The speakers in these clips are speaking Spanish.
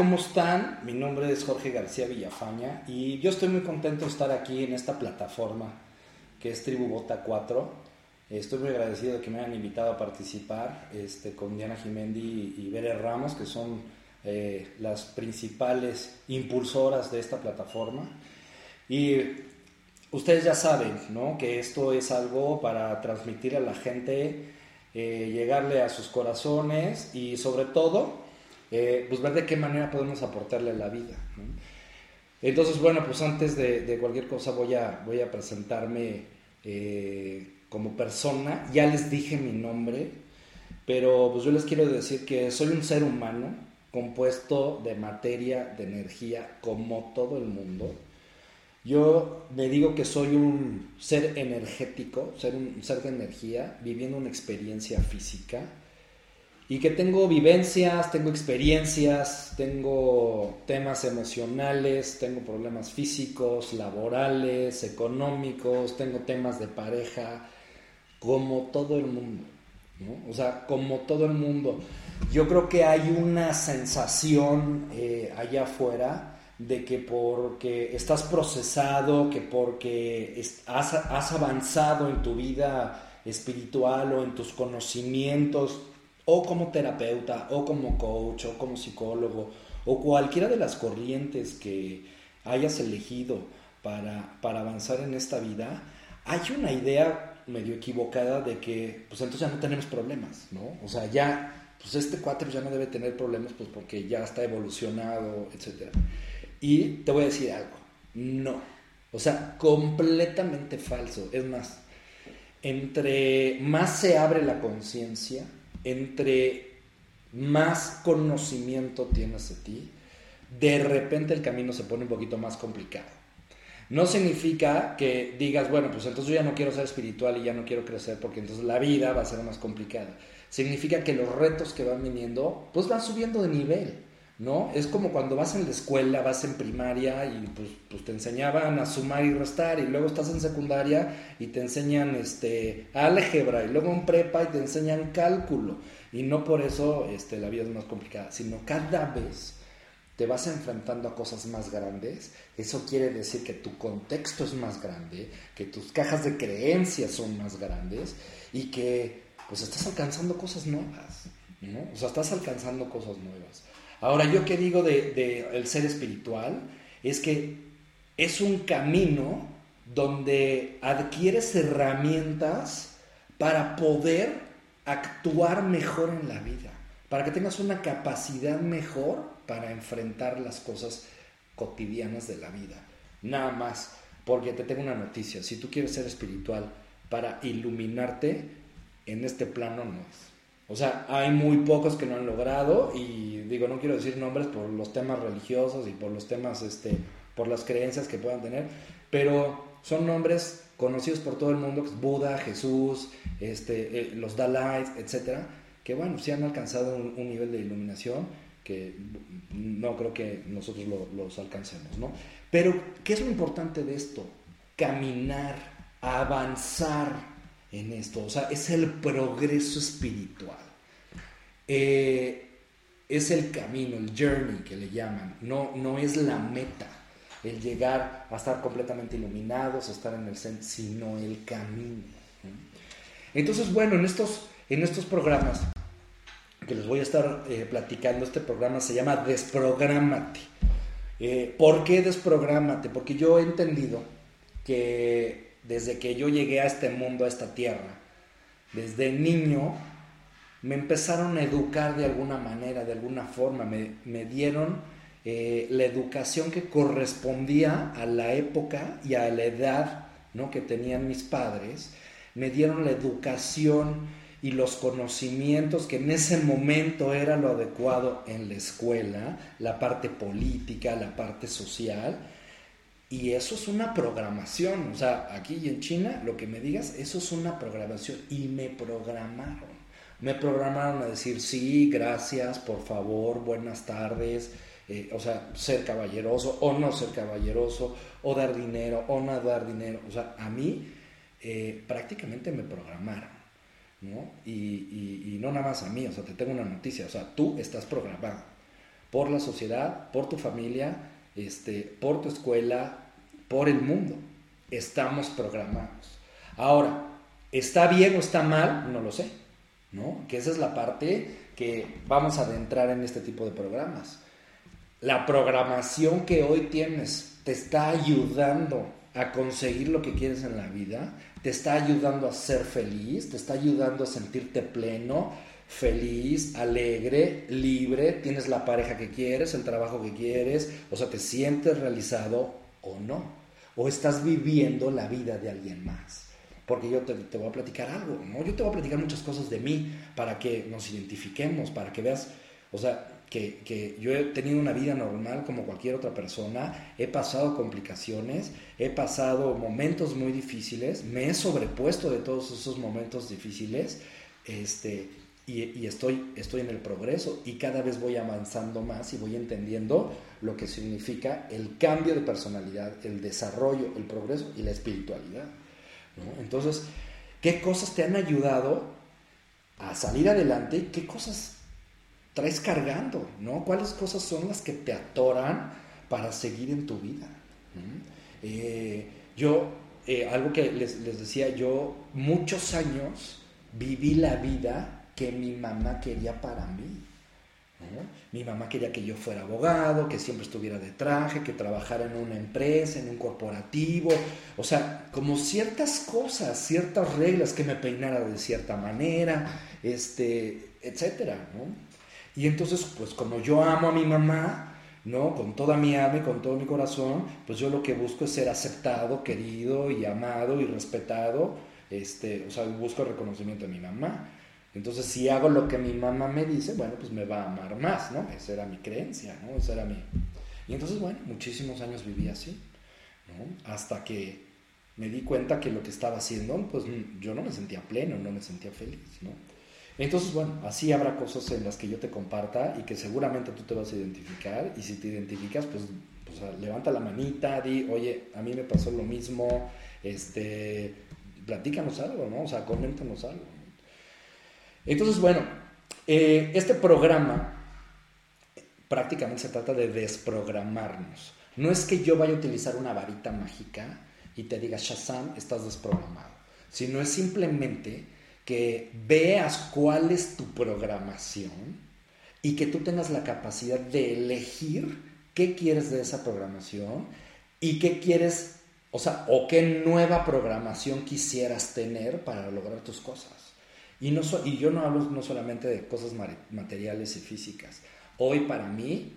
¿cómo están? Mi nombre es Jorge García Villafaña y yo estoy muy contento de estar aquí en esta plataforma que es Tribu Bota 4. Estoy muy agradecido de que me hayan invitado a participar este, con Diana Jimendi y Bere Ramos, que son eh, las principales impulsoras de esta plataforma. Y ustedes ya saben ¿no? que esto es algo para transmitir a la gente, eh, llegarle a sus corazones y sobre todo eh, pues ver de qué manera podemos aportarle a la vida. Entonces, bueno, pues antes de, cualquier cosa voy a, voy a presentarme eh, como persona. Ya les dije mi nombre, pero pues yo les quiero decir que soy un ser humano compuesto de materia, de energía, como todo el mundo. Yo me digo que soy un ser energético, ser un ser de energía, viviendo una experiencia física y que tengo vivencias, tengo experiencias, tengo temas emocionales, tengo problemas físicos, laborales, económicos, tengo temas de pareja, como todo el mundo. O sea, como todo el mundo. Yo creo que hay una sensación eh, allá afuera de que porque estás procesado, que porque has avanzado en tu vida espiritual o en tus conocimientos, o como terapeuta, o como coach, o como psicólogo, o cualquiera de las corrientes que hayas elegido para, para avanzar en esta vida, hay una idea medio equivocada de que, pues entonces ya no tenemos problemas, ¿no? O sea, ya, pues este cuatro ya no debe tener problemas, pues porque ya está evolucionado, etc. Y te voy a decir algo, no. O sea, completamente falso. Es más, entre más se abre la conciencia, entre más conocimiento tienes de ti, de repente el camino se pone un poquito más complicado. No significa que digas, bueno, pues entonces yo ya no quiero ser espiritual y ya no quiero crecer porque entonces la vida va a ser más complicada. Significa que los retos que van viniendo, pues van subiendo de nivel. ¿No? Es como cuando vas en la escuela, vas en primaria y pues, pues, te enseñaban a sumar y restar y luego estás en secundaria y te enseñan este, álgebra y luego en prepa y te enseñan cálculo y no por eso este, la vida es más complicada, sino cada vez te vas enfrentando a cosas más grandes, eso quiere decir que tu contexto es más grande, que tus cajas de creencias son más grandes y que pues estás alcanzando cosas nuevas, ¿no? O sea, estás alcanzando cosas nuevas. Ahora, yo que digo de, el ser espiritual es que es un camino donde adquieres herramientas para poder actuar mejor en la vida, para que tengas una capacidad mejor para enfrentar las cosas cotidianas de la vida. Nada más, porque te tengo una noticia, si tú quieres ser espiritual para iluminarte, en este plano no es. O sea, hay muy pocos que lo han logrado y digo, no quiero decir nombres por los temas religiosos y por los temas, este, por las creencias que puedan tener, pero son nombres conocidos por todo el mundo, Buda, Jesús, este, eh, los Dalai, etcétera, que bueno, sí han alcanzado un, nivel de iluminación que no creo que nosotros los alcancemos, ¿no? Pero, ¿qué es lo importante de esto? Caminar, avanzar, en esto. O sea, es el progreso espiritual. Eh, es el camino, el journey que le llaman. No, no es la meta, el llegar a estar completamente iluminados, estar en el centro, sino el camino. Entonces, bueno, en estos, en estos programas que les voy a estar eh, platicando, este programa se llama Desprográmate. Eh, ¿Por qué desprográmate? Porque yo he entendido que desde que yo llegué a este mundo, a esta tierra, desde niño, me empezaron a educar de alguna manera, de alguna forma, me, dieron eh, la educación que correspondía a la época y a la edad ¿no? que tenían mis padres, me dieron la educación y los conocimientos que en ese momento era lo adecuado en la escuela, la parte política, la parte social, y eso es una programación. O sea, aquí y en China, lo que me digas, eso es una programación. Y me programaron. Me programaron a decir sí, gracias, por favor, buenas tardes. Eh, o sea, ser caballeroso o no ser caballeroso, o dar dinero o no dar dinero. O sea, a mí eh, prácticamente me programaron. ¿no? Y, y no nada más a mí, o sea, te tengo una noticia. O sea, tú estás programado por la sociedad, por tu familia, este, por tu escuela, por el mundo. Estamos programados. Ahora, ¿está bien o está mal? No lo sé, ¿no? Que esa es la parte que vamos a adentrar en este tipo de programas. La programación que hoy tienes te está ayudando a conseguir lo que quieres en la vida, te está ayudando a ser feliz, te está ayudando a sentirte pleno, feliz, alegre, libre, tienes la pareja que quieres, el trabajo que quieres, o sea, te sientes realizado o no, o estás viviendo la vida de alguien más. Porque yo te, voy a platicar algo, ¿no? Yo te voy a platicar muchas cosas de mí para que nos identifiquemos, para que veas, o sea, que, que, yo he tenido una vida normal como cualquier otra persona, he pasado complicaciones, he pasado momentos muy difíciles, me he sobrepuesto de todos esos momentos difíciles, este, y, estoy, estoy en el progreso y cada vez voy avanzando más y voy entendiendo lo que significa el cambio de personalidad, el desarrollo, el progreso y la espiritualidad. Entonces, ¿qué cosas te han ayudado a salir adelante? ¿Qué cosas traes cargando? ¿no? ¿Cuáles cosas son las que te atoran para seguir en tu vida? Eh, yo, eh, algo que les, les decía, yo muchos años viví la vida que mi mamá quería para mí. Mi mamá quería que yo fuera abogado, que siempre estuviera de traje, que trabajara en una empresa, en un corporativo, o sea, como ciertas cosas, ciertas reglas, que me peinara de cierta manera, este, etcétera, Y entonces, pues como yo amo a mi mamá, ¿no? Con toda mi alma y con todo mi corazón, pues yo lo que busco es ser aceptado, querido y amado y respetado, este, o sea, busco el reconocimiento de mi mamá. Entonces, si hago lo que mi mamá me dice, bueno, pues me va a amar más, ¿no? Esa era mi creencia, ¿no? Esa era mi... Y entonces, bueno, muchísimos años viví así, ¿no? Hasta que me di cuenta que lo que estaba haciendo, pues yo no me sentía pleno, no me sentía feliz, ¿no? Entonces, bueno, así habrá cosas en las que yo te comparta y que seguramente tú te vas a identificar y si te identificas, pues, pues levanta la manita, di, oye, a mí me pasó lo mismo, este, platícanos algo, ¿no? O sea, coméntanos algo. Entonces, bueno, eh, este programa prácticamente se trata de desprogramarnos. No es que yo vaya a utilizar una varita mágica y te diga, Shazam, estás desprogramado, sino es simplemente que veas cuál es tu programación y que tú tengas la capacidad de elegir qué quieres de esa programación y qué quieres, o sea, o qué nueva programación quisieras tener para lograr tus cosas. Y, yo no hablo no solamente de cosas materiales y físicas. Hoy para mí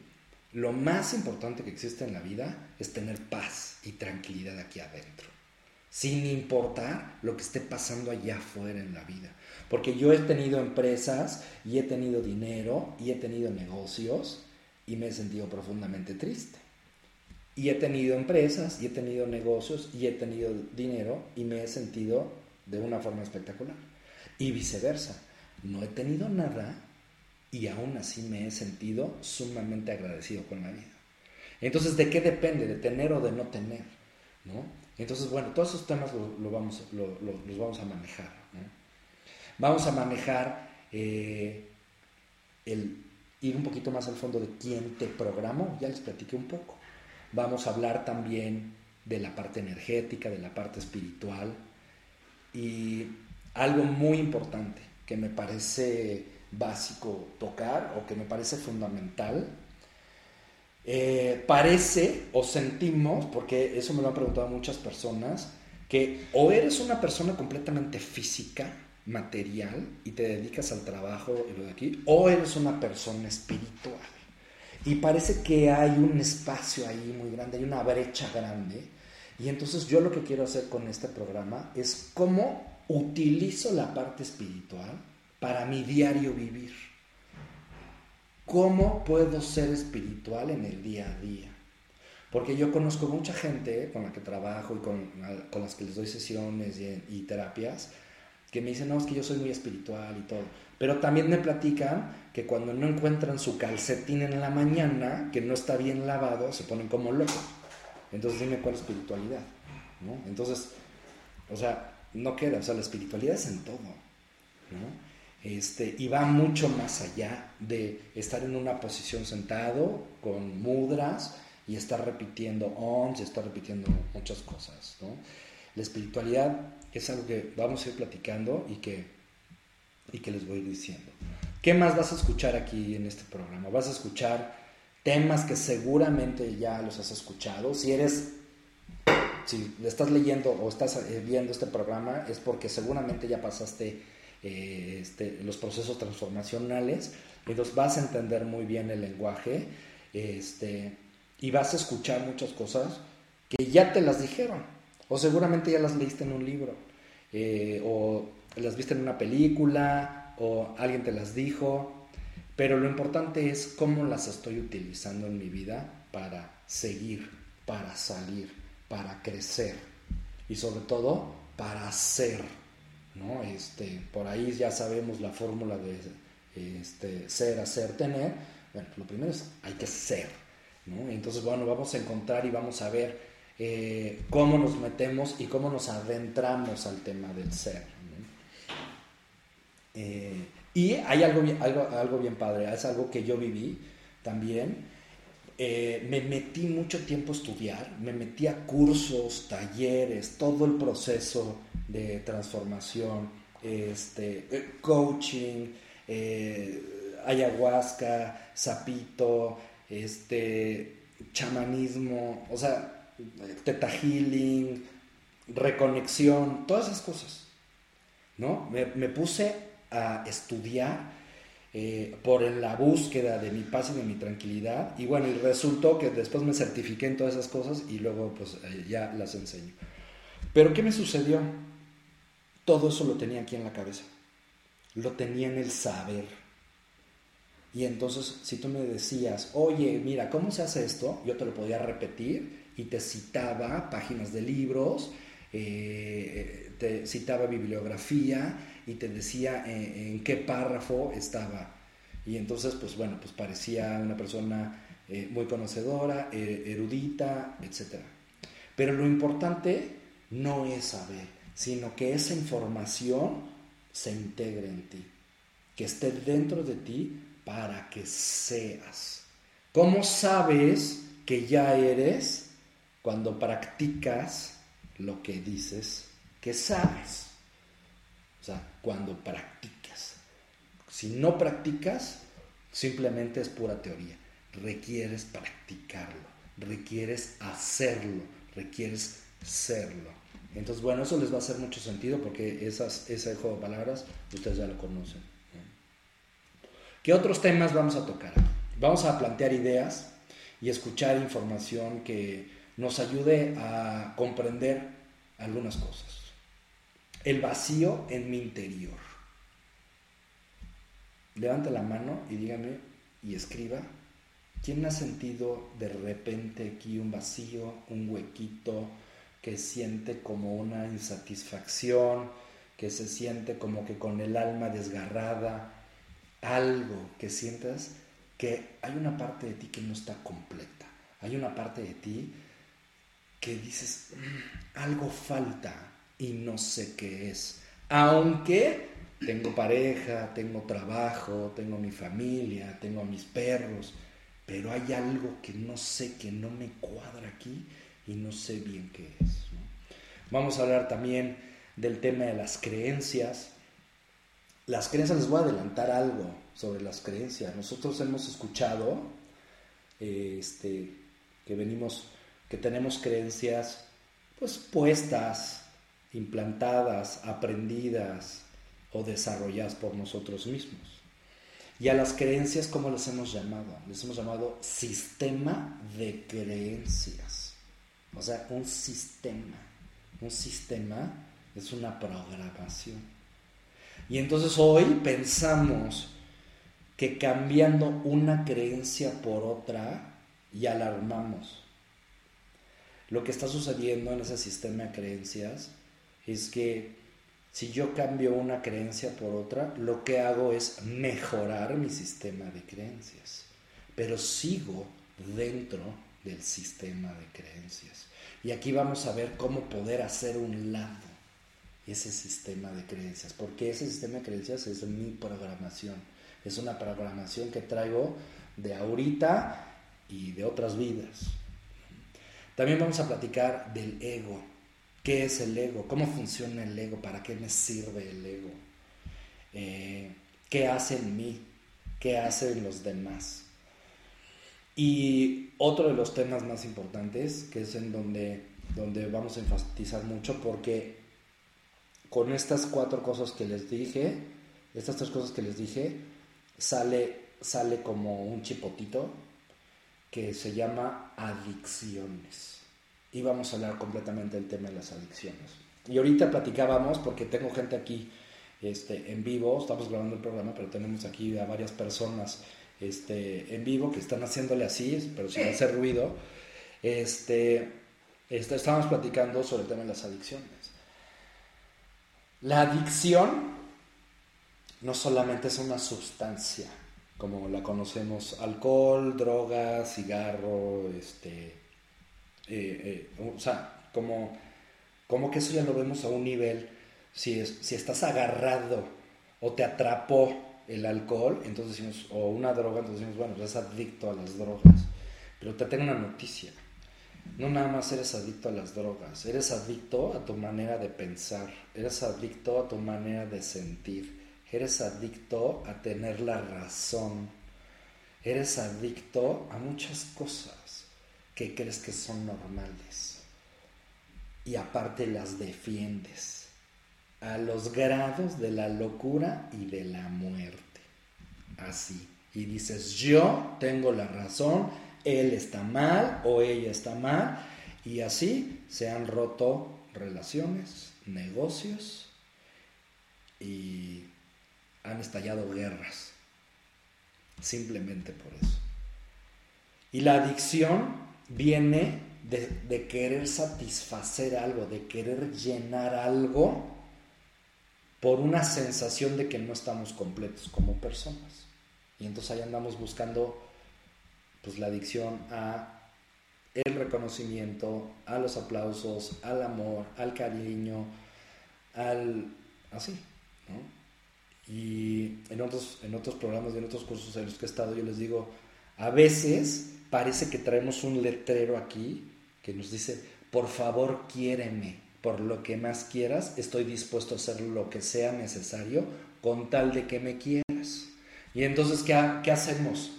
lo más importante que existe en la vida es tener paz y tranquilidad aquí adentro, sin importar lo que esté pasando allá afuera en la vida. Porque yo he tenido empresas y he tenido dinero y he tenido negocios y me he sentido profundamente triste. Y he tenido empresas y he tenido negocios y he tenido dinero y me he sentido de una forma espectacular. Y viceversa, no he tenido nada y aún así me he sentido sumamente agradecido con la vida. Entonces, ¿de qué depende? ¿De tener o de no tener? ¿no? Entonces, bueno, todos esos temas lo, vamos, los vamos a manejar. Vamos a manejar eh, el ir un poquito más al fondo de quién te programó, ya les platiqué un poco. Vamos a hablar también de la parte energética, de la parte espiritual y algo muy importante que me parece básico tocar o que me parece fundamental. Eh, parece o sentimos, porque eso me lo han preguntado muchas personas, que o eres una persona completamente física, material, y te dedicas al trabajo y lo de aquí, o eres una persona espiritual. Y parece que hay un espacio ahí muy grande, hay una brecha grande. Y entonces yo lo que quiero hacer con este programa es cómo utilizo la parte espiritual para mi diario vivir. ¿Cómo puedo ser espiritual en el día a día? Porque yo conozco mucha gente con la que trabajo y con, con las que les doy sesiones y, terapias que me dicen, no, es que yo soy muy espiritual y todo. Pero también me platican que cuando no encuentran su calcetín en la mañana, que no está bien lavado, se ponen como locos. Entonces dime cuál es espiritualidad. ¿no? Entonces, o sea, no queda, o sea, la espiritualidad es en todo, ¿no? Este, y va mucho más allá de estar en una posición sentado con mudras y estar repitiendo ons, y estar repitiendo muchas cosas. La espiritualidad es algo que vamos a ir platicando y que, y que les voy diciendo. ¿Qué más vas a escuchar aquí en este programa? Vas a escuchar temas que seguramente ya los has escuchado. Si eres, si estás leyendo o estás eh, viendo este programa, es porque seguramente ya pasaste eh, este, los procesos transformacionales. Entonces vas a entender muy bien el lenguaje este, y vas a escuchar muchas cosas que ya te las dijeron. O seguramente ya las leíste en un libro. Eh, o las viste en una película o alguien te las dijo, pero lo importante es cómo las estoy utilizando en mi vida para seguir, para salir, para crecer y sobre todo para ser. ¿no? Este, por ahí ya sabemos la fórmula de este, ser, hacer, tener. Bueno, lo primero es hay que ser. ¿no? Entonces, bueno, vamos a encontrar y vamos a ver eh, cómo nos metemos y cómo nos adentramos al tema del ser. Eh, y hay algo, algo, algo bien padre, es algo que yo viví también. Eh, me metí mucho tiempo a estudiar, me metí a cursos, talleres, todo el proceso de transformación, este, eh, coaching, ayahuasca, sapito, este, chamanismo, o sea, teta healing, reconexión, todas esas cosas. ¿no? Me puse a estudiar eh, por la búsqueda de mi paz y de mi tranquilidad. Y bueno, y resultó que después me certifiqué en todas esas cosas y luego pues eh, ya las enseño. Pero ¿qué me sucedió? Todo eso lo tenía aquí en la cabeza. Lo tenía en el saber. Y entonces, si tú me decías, oye, mira, ¿cómo se hace esto? Yo te lo podía repetir y te citaba páginas de libros, eh, te citaba bibliografía y te decía eh, en, qué párrafo estaba. Y entonces, pues bueno, pues parecía una persona eh, muy conocedora, eh, erudita, etc. Pero lo importante no es saber, sino que esa información se integre en ti, que esté dentro de ti para que seas. ¿Cómo sabes que ya eres cuando practicas lo que dices que sabes? Cuando practicas. Si no practicas, simplemente es pura teoría. Requieres practicarlo, requieres hacerlo, requieres serlo. Entonces, bueno, eso les va a hacer mucho sentido porque esas, ese juego de palabras ustedes ya lo conocen. ¿Qué otros temas vamos a tocar? Vamos a plantear ideas y escuchar información que nos ayude a comprender algunas cosas el vacío en mi interior. Levante la mano y dígame y escriba, ¿quién ha sentido de repente aquí un vacío, un huequito, que siente como una insatisfacción, que se siente como que con el alma desgarrada, algo que sientas que hay una parte de ti que no está completa, hay una parte de ti que dices, mm, algo falta, y no sé qué es. Aunque tengo pareja, tengo trabajo, tengo mi familia, tengo a mis perros, pero hay algo que no sé, que no me cuadra aquí y no sé bien qué es. Vamos a hablar también del tema de las creencias. Las creencias, les voy a adelantar algo sobre las creencias. Nosotros hemos escuchado este, que venimos, que tenemos creencias pues puestas implantadas, aprendidas o desarrolladas por nosotros mismos. Y a las creencias, ¿cómo les hemos llamado? Les hemos llamado sistema de creencias. O sea, un sistema. Un sistema es una programación. Y entonces hoy pensamos que cambiando una creencia por otra, ya la armamos. Lo que está sucediendo en ese sistema de creencias es que si yo cambio una creencia por otra, lo que hago es mejorar mi sistema de creencias, pero sigo dentro del sistema de creencias. Y aquí vamos a ver cómo poder hacer un lado ese sistema de creencias, porque ese sistema de creencias es mi programación, es una programación que traigo de ahorita y de otras vidas. También vamos a platicar del ego. ¿Qué es el ego? ¿Cómo funciona el ego? ¿Para qué me sirve el ego? Eh, ¿Qué hace en mí? ¿Qué hace en los demás? Y otro de los temas más importantes, que es en donde, donde vamos a enfatizar mucho, porque con estas cuatro cosas que les dije, estas tres cosas que les dije, sale, sale como un chipotito que se llama adicciones. Y vamos a hablar completamente del tema de las adicciones. Y ahorita platicábamos, porque tengo gente aquí este, en vivo, estamos grabando el programa, pero tenemos aquí a varias personas este, en vivo que están haciéndole así, pero sin hacer ruido. Este, este, estábamos platicando sobre el tema de las adicciones. La adicción no solamente es una sustancia, como la conocemos, alcohol, droga, cigarro, este, eh, eh, o sea, como, como que eso ya lo vemos a un nivel, si, si estás agarrado o te atrapó el alcohol, entonces decimos, o una droga, entonces decimos, bueno, pues eres adicto a las drogas. Pero te tengo una noticia, no nada más eres adicto a las drogas, eres adicto a tu manera de pensar, eres adicto a tu manera de sentir, eres adicto a tener la razón, eres adicto a muchas cosas que crees que son normales y aparte las defiendes a los grados de la locura y de la muerte. Así. Y dices, yo tengo la razón, él está mal o ella está mal. Y así se han roto relaciones, negocios y han estallado guerras. Simplemente por eso. Y la adicción viene de, de, querer satisfacer algo, de querer llenar algo por una sensación de que no estamos completos como personas. Y entonces ahí andamos buscando pues la adicción a el reconocimiento, a los aplausos, al amor, al cariño, al así, ¿no? Y en otros, en otros programas y en otros cursos en los que he estado, yo les digo, a veces parece que traemos un letrero aquí que nos dice, por favor, quiéreme, por lo que más quieras, estoy dispuesto a hacer lo que sea necesario con tal de que me quieras. Y entonces, ¿qué, qué hacemos?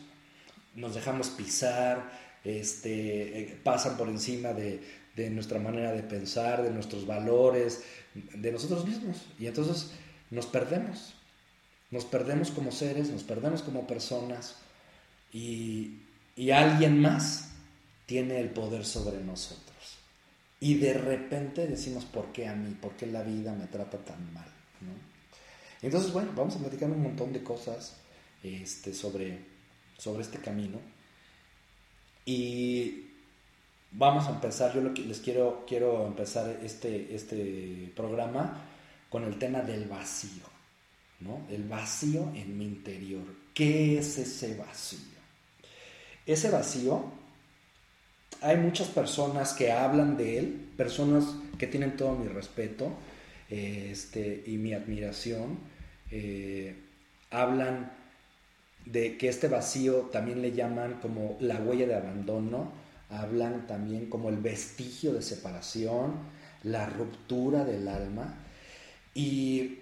nos dejamos pisar, este, eh, pasan por encima de, nuestra manera de pensar, de nuestros valores, de nosotros mismos. Y entonces nos perdemos. Nos perdemos como seres, nos perdemos como personas y, alguien más tiene el poder sobre nosotros. Y de repente decimos, ¿por qué a mí? ¿Por qué la vida me trata tan mal? Entonces, bueno, vamos a platicar un montón de cosas este, sobre, sobre este camino. Y vamos a empezar, yo les quiero, quiero empezar este, este programa con el tema del vacío, ¿no? El vacío en mi interior. ¿Qué es ese vacío? Ese vacío, hay muchas personas que hablan de él, personas que tienen todo mi respeto este, y mi admiración, eh, hablan de que este vacío también le llaman como la huella de abandono, hablan también como el vestigio de separación, la ruptura del alma. Y,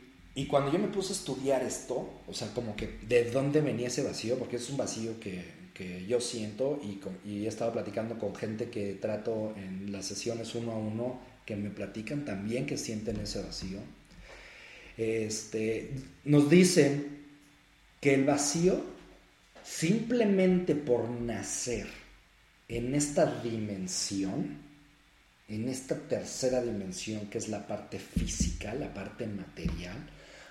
cuando yo me puse a estudiar esto, o sea, como que de dónde venía ese vacío, porque es un vacío que, yo siento y, y, he estado platicando con gente que trato en las sesiones uno a uno, que me platican también que sienten ese vacío. Este, nos dicen que el vacío, simplemente por nacer en esta dimensión, en esta tercera dimensión que es la parte física, la parte material,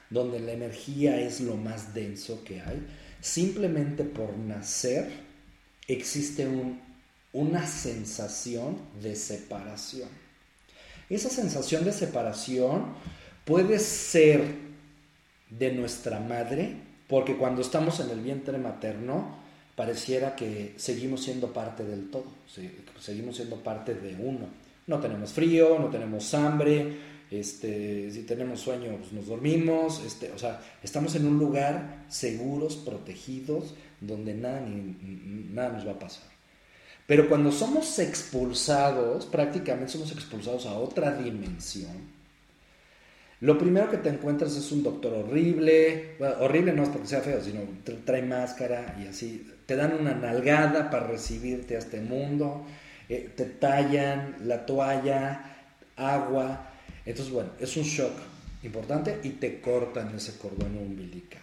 donde la energía es lo más denso que hay, simplemente por nacer existe una sensación de separación. Esa sensación de separación puede ser de nuestra madre, porque cuando estamos en el vientre materno, pareciera que seguimos siendo parte del todo, seguimos siendo parte de uno. No tenemos frío, no tenemos hambre, este, si tenemos sueño, pues nos dormimos, este, o sea, estamos en un lugar seguros, protegidos, donde nada, ni, nada nos va a pasar. Pero cuando somos expulsados, prácticamente somos expulsados a otra dimensión, lo primero que te encuentras es un doctor horrible, horrible no es porque sea feo, sino trae máscara y así, te dan una nalgada para recibirte a este mundo, eh, te tallan la toalla, agua, entonces, bueno, es un shock importante y te cortan ese cordón umbilical.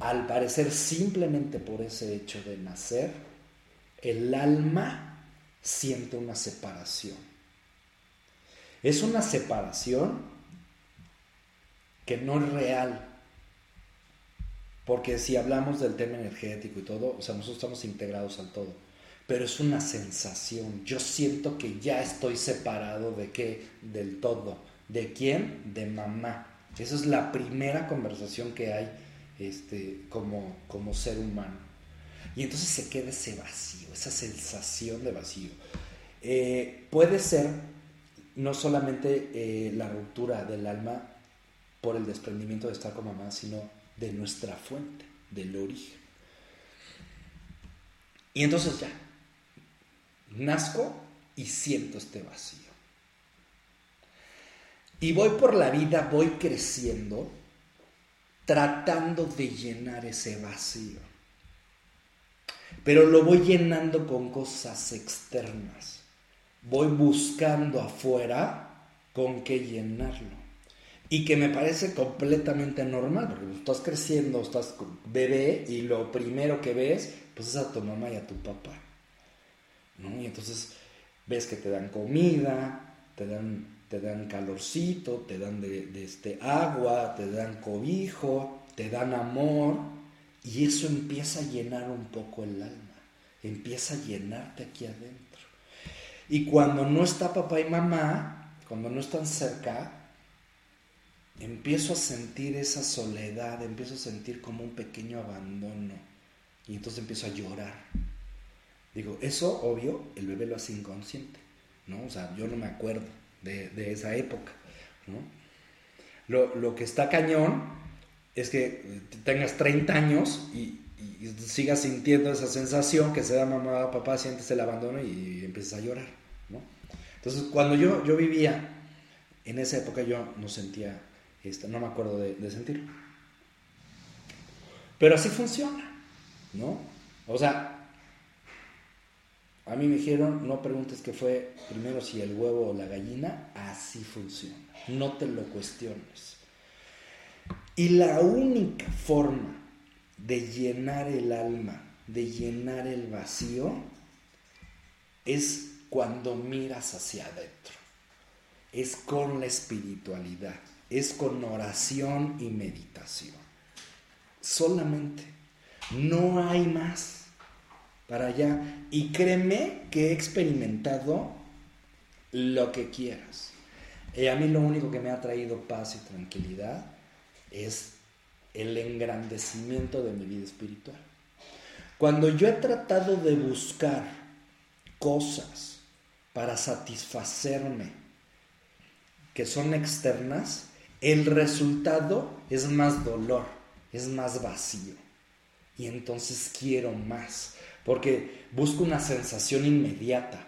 Al parecer, simplemente por ese hecho de nacer, el alma siente una separación. Es una separación que no es real. Porque si hablamos del tema energético y todo, o sea, nosotros estamos integrados al todo pero es una sensación. Yo siento que ya estoy separado de qué, del todo. ¿De quién? De mamá. Esa es la primera conversación que hay este, como, como ser humano. Y entonces se queda ese vacío, esa sensación de vacío. Eh, puede ser no solamente eh, la ruptura del alma por el desprendimiento de estar con mamá, sino de nuestra fuente, del origen. Y entonces ya, nazco y siento este vacío. Y voy por la vida, voy creciendo, tratando de llenar ese vacío. Pero lo voy llenando con cosas externas. Voy buscando afuera con qué llenarlo. Y que me parece completamente normal, porque estás creciendo, estás bebé y lo primero que ves, pues es a tu mamá y a tu papá. Y entonces ves que te dan comida, te dan, te dan calorcito, te dan de, este agua, te dan cobijo, te dan amor, y eso empieza a llenar un poco el alma, empieza a llenarte aquí adentro. Y cuando no está papá y mamá, cuando no están cerca, empiezo a sentir esa soledad, empiezo a sentir como un pequeño abandono. Y entonces empiezo a llorar. Digo, eso obvio, el bebé lo hace inconsciente, ¿no? O sea, yo no me acuerdo de, esa época, ¿no? Lo, que está cañón es que tengas 30 años y, sigas sintiendo esa sensación que se da mamá, papá, sientes el abandono y empiezas a llorar, ¿no? Entonces, cuando yo, yo vivía, en esa época yo no sentía esto, no me acuerdo de, de sentirlo. Pero así funciona, ¿no? O sea, a mí me dijeron, no preguntes qué fue primero si el huevo o la gallina, así funciona. No te lo cuestiones. Y la única forma de llenar el alma, de llenar el vacío, es cuando miras hacia adentro. Es con la espiritualidad, es con oración y meditación. Solamente. No hay más para allá. Y créeme que he experimentado lo que quieras. Y a mí lo único que me ha traído paz y tranquilidad es el engrandecimiento de mi vida espiritual. Cuando yo he tratado de buscar cosas para satisfacerme que son externas, el resultado es más dolor, es más vacío. Y entonces quiero más porque busco una sensación inmediata.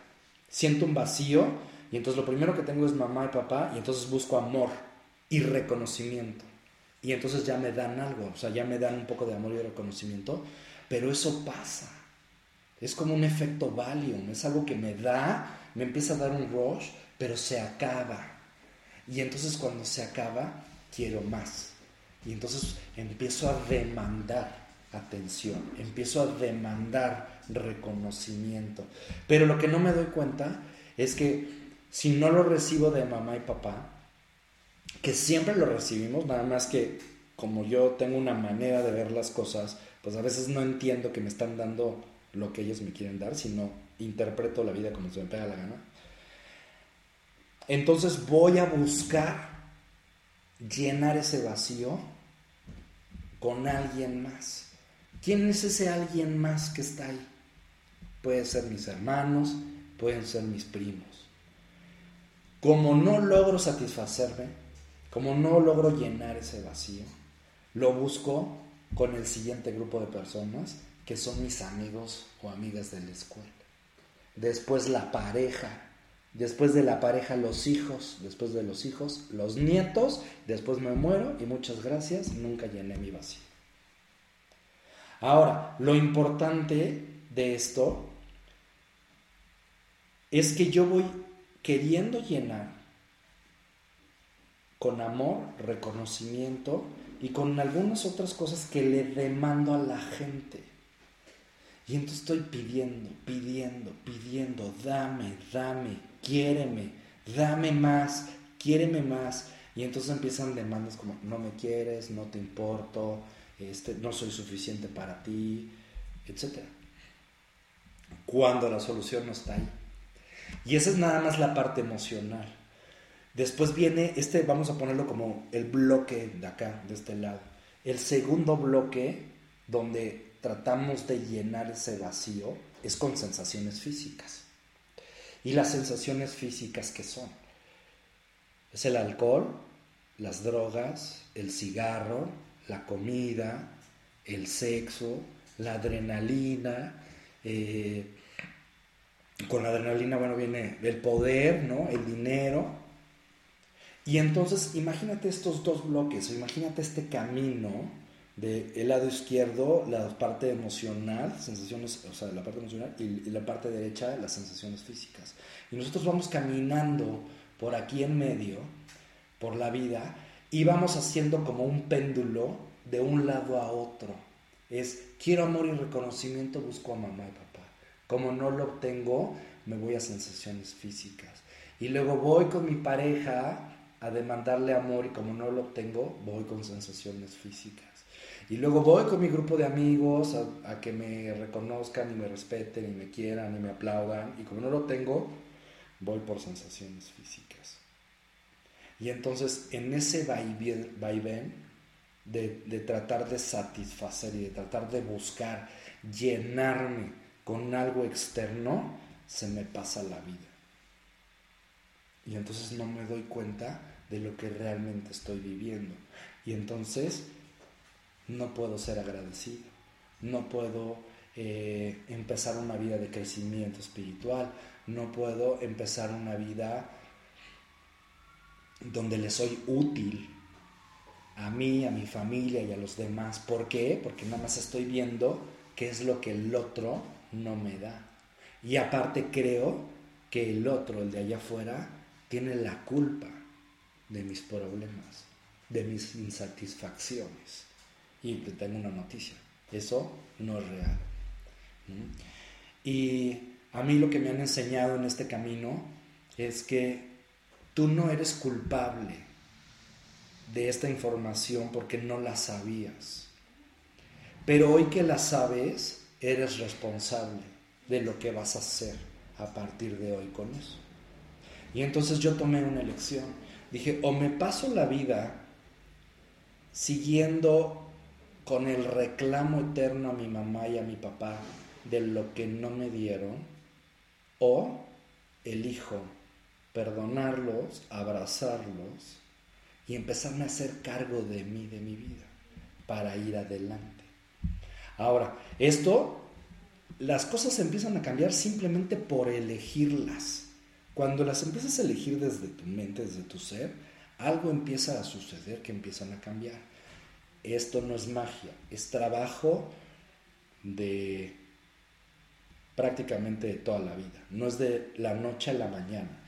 Siento un vacío y entonces lo primero que tengo es mamá y papá y entonces busco amor y reconocimiento. Y entonces ya me dan algo, o sea, ya me dan un poco de amor y reconocimiento, pero eso pasa. Es como un efecto Valium, es algo que me da, me empieza a dar un rush, pero se acaba. Y entonces cuando se acaba, quiero más. Y entonces empiezo a demandar atención, empiezo a demandar reconocimiento. Pero lo que no me doy cuenta es que si no lo recibo de mamá y papá, que siempre lo recibimos, nada más que como yo tengo una manera de ver las cosas, pues a veces no entiendo que me están dando lo que ellos me quieren dar, sino interpreto la vida como se me pega la gana. Entonces voy a buscar llenar ese vacío con alguien más. ¿Quién es ese alguien más que está ahí? Pueden ser mis hermanos, pueden ser mis primos. como no logro satisfacerme, como no logro llenar ese vacío, lo busco con el siguiente grupo de personas que son mis amigos o amigas de la escuela. Después la pareja, después de la pareja los hijos, después de los hijos los nietos, después me muero y muchas gracias, nunca llené mi vacío. Ahora, lo importante de esto es que yo voy queriendo llenar con amor, reconocimiento y con algunas otras cosas que le demando a la gente. Y entonces estoy pidiendo, pidiendo, pidiendo, dame, dame, quiéreme, dame más, quiéreme más. Y entonces empiezan demandas como, no me quieres, no te importo, este, no soy suficiente para ti, etc. Cuando la solución no está ahí. Y esa es nada más la parte emocional. Después viene este, vamos a ponerlo como el bloque de acá, de este lado. El segundo bloque, donde tratamos de llenar ese vacío, es con sensaciones físicas. ¿Y las sensaciones físicas qué son? Es el alcohol, las drogas, el cigarro, la comida, el sexo, la adrenalina, eh, con la adrenalina, bueno, viene el poder, ¿no? El dinero. Y entonces, imagínate estos dos bloques, o imagínate este camino del lado izquierdo, la parte emocional, sensaciones, o sea, la parte emocional, y, la parte derecha, las sensaciones físicas. Y nosotros vamos caminando por aquí en medio, por la vida, y vamos haciendo como un péndulo de un lado a otro. Es, quiero amor y reconocimiento, busco a mamá y papá. Como no lo obtengo, me voy a sensaciones físicas. Y luego voy con mi pareja a demandarle amor y como no lo obtengo, voy con sensaciones físicas. Y luego voy con mi grupo de amigos a, que me reconozcan y me respeten y me quieran y me aplaudan. Y como no lo tengo, voy por sensaciones físicas. Y entonces en ese vaivén de, de tratar de satisfacer y de tratar de buscar llenarme con algo externo, se me pasa la vida. Y entonces no me doy cuenta de lo que realmente estoy viviendo. Y entonces no puedo ser agradecido, no puedo eh, empezar una vida de crecimiento espiritual, no puedo empezar una vida donde le soy útil a mí, a mi familia y a los demás. ¿Por qué? Porque nada más estoy viendo qué es lo que el otro no me da. Y aparte creo que el otro, el de allá afuera, tiene la culpa de mis problemas, de mis insatisfacciones. Y te tengo una noticia, eso no es real. Y a mí lo que me han enseñado en este camino es que tú no eres culpable de esta información porque no la sabías. Pero hoy que la sabes, eres responsable de lo que vas a hacer a partir de hoy con eso. Y entonces yo tomé una elección. Dije, o me paso la vida siguiendo con el reclamo eterno a mi mamá y a mi papá de lo que no me dieron, o elijo perdonarlos, abrazarlos y empezarme a hacer cargo de mí, de mi vida, para ir adelante. Ahora, esto, las cosas empiezan a cambiar simplemente por elegirlas. Cuando las empiezas a elegir desde tu mente, desde tu ser, algo empieza a suceder que empiezan a cambiar. Esto no es magia, es trabajo de prácticamente de toda la vida. No es de la noche a la mañana.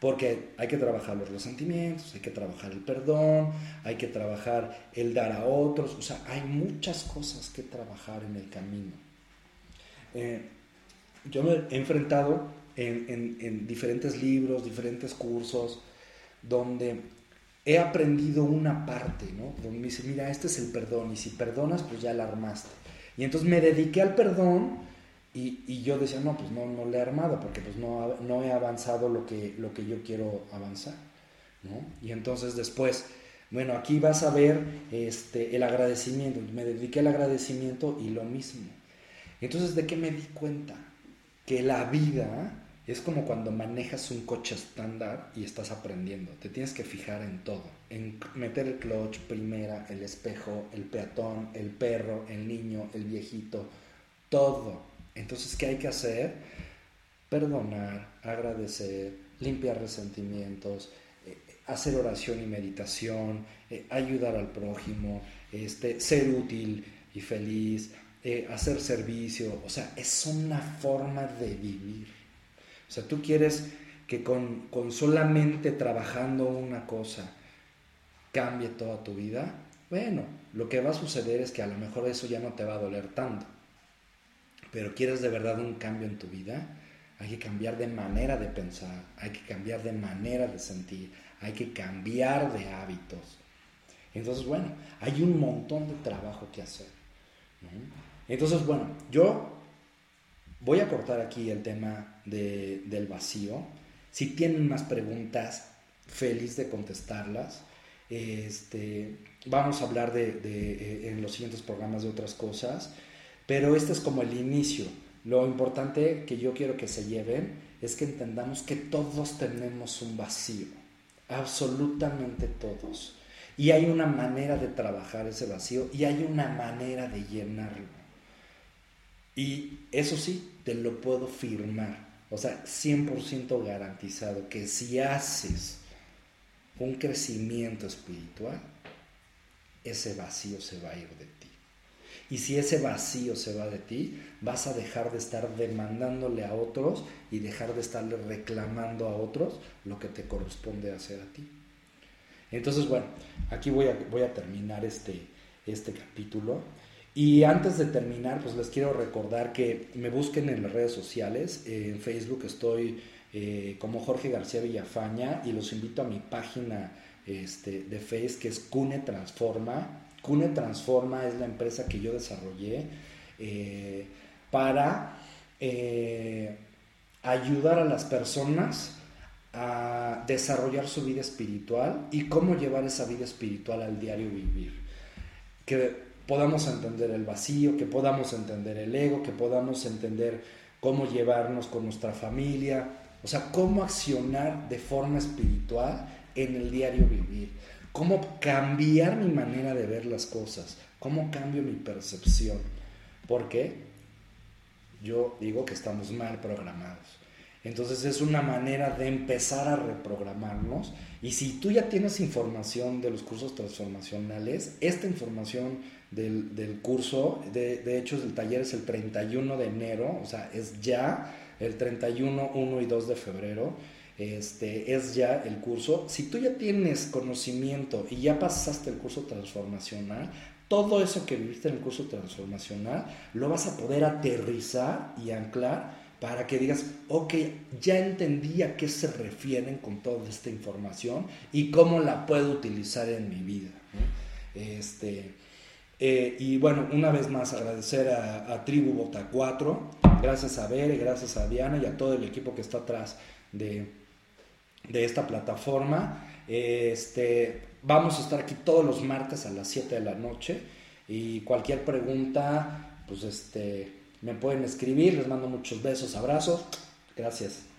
Porque hay que trabajar los resentimientos, hay que trabajar el perdón, hay que trabajar el dar a otros, o sea, hay muchas cosas que trabajar en el camino. Eh, yo me he enfrentado en, diferentes libros, diferentes cursos, donde he aprendido una parte, ¿no? Donde me dice, mira, este es el perdón, y si perdonas, pues ya la armaste. Y entonces me dediqué al perdón y, yo decía, no, pues no, no le he armado porque pues no, no he avanzado lo que, lo que yo quiero avanzar. ¿no? Y entonces después, bueno, aquí vas a ver este, el agradecimiento. Me dediqué al agradecimiento y lo mismo. Entonces, ¿de qué me di cuenta? Que la vida Es como cuando manejas un coche estándar y estás aprendiendo. Te tienes que fijar en todo. En meter el clutch, primera, el espejo, el peatón, el perro, el niño, el viejito, todo. Entonces, ¿qué hay que hacer? Perdonar, agradecer, limpiar resentimientos, eh, hacer oración y meditación, eh, ayudar al prójimo, este, ser útil y feliz, eh, hacer servicio. O sea, es una forma de vivir. O sea, tú quieres que con, solamente trabajando una cosa cambie toda tu vida. Bueno, lo que va a suceder es que a lo mejor eso ya no te va a doler tanto. Pero quieres de verdad un cambio en tu vida, hay que cambiar de manera de pensar, hay que cambiar de manera de sentir, hay que cambiar de hábitos. Entonces, bueno, hay un montón de trabajo que hacer. Entonces, bueno, yo Voy a cortar aquí el tema del vacío. Si tienen más preguntas, feliz de contestarlas. Este, vamos a hablar de, eh, en los siguientes programas de otras cosas, pero este es como el inicio. Lo importante que yo quiero que se lleven es que entendamos que todos tenemos un vacío, absolutamente todos. Y hay una manera de trabajar ese vacío y hay una manera de llenarlo. Y eso sí, te lo puedo firmar. O sea, 100% garantizado que si haces un crecimiento espiritual, ese vacío se va a ir de ti. Y si ese vacío se va de ti, vas a dejar de estar demandándole a otros y dejar de estarle reclamando a otros lo que te corresponde hacer a ti. Entonces, bueno, aquí voy a, voy a terminar este, este capítulo. Y antes de terminar, pues les quiero recordar que me busquen en las redes sociales. en Facebook estoy eh, como Jorge García Villafaña y los invito a mi página este, de Face que es Cune Transforma. Cune Transforma es la empresa que yo desarrollé eh, para eh, ayudar a las personas a desarrollar su vida espiritual y cómo llevar esa vida espiritual al diario vivir. Que podamos entender el vacío, que podamos entender el ego, que podamos entender cómo llevarnos con nuestra familia, o sea, cómo accionar de forma espiritual en el diario vivir, cómo cambiar mi manera de ver las cosas, cómo cambio mi percepción, porque yo digo que estamos mal programados. Entonces es una manera de empezar a reprogramarnos y si tú ya tienes información de los cursos transformacionales, esta información del, curso. De, hecho, el taller es el 31 de enero, o sea, es ya el 31, 1 y 2 de febrero. Este, es ya el curso. Si tú ya tienes conocimiento y ya pasaste el curso transformacional, todo eso que viviste en el curso transformacional lo vas a poder aterrizar y anclar para que digas, ok, ya entendí a qué se refieren con toda esta información y cómo la puedo utilizar en mi vida. Este, eh, y bueno, una vez más agradecer a, Tribu Bota 4, gracias a Bere, gracias a Diana y a todo el equipo que está atrás de, de esta plataforma. Este, vamos a estar aquí todos los martes a las 7 de la noche y cualquier pregunta, pues este, me pueden escribir, les mando muchos besos, abrazos, gracias.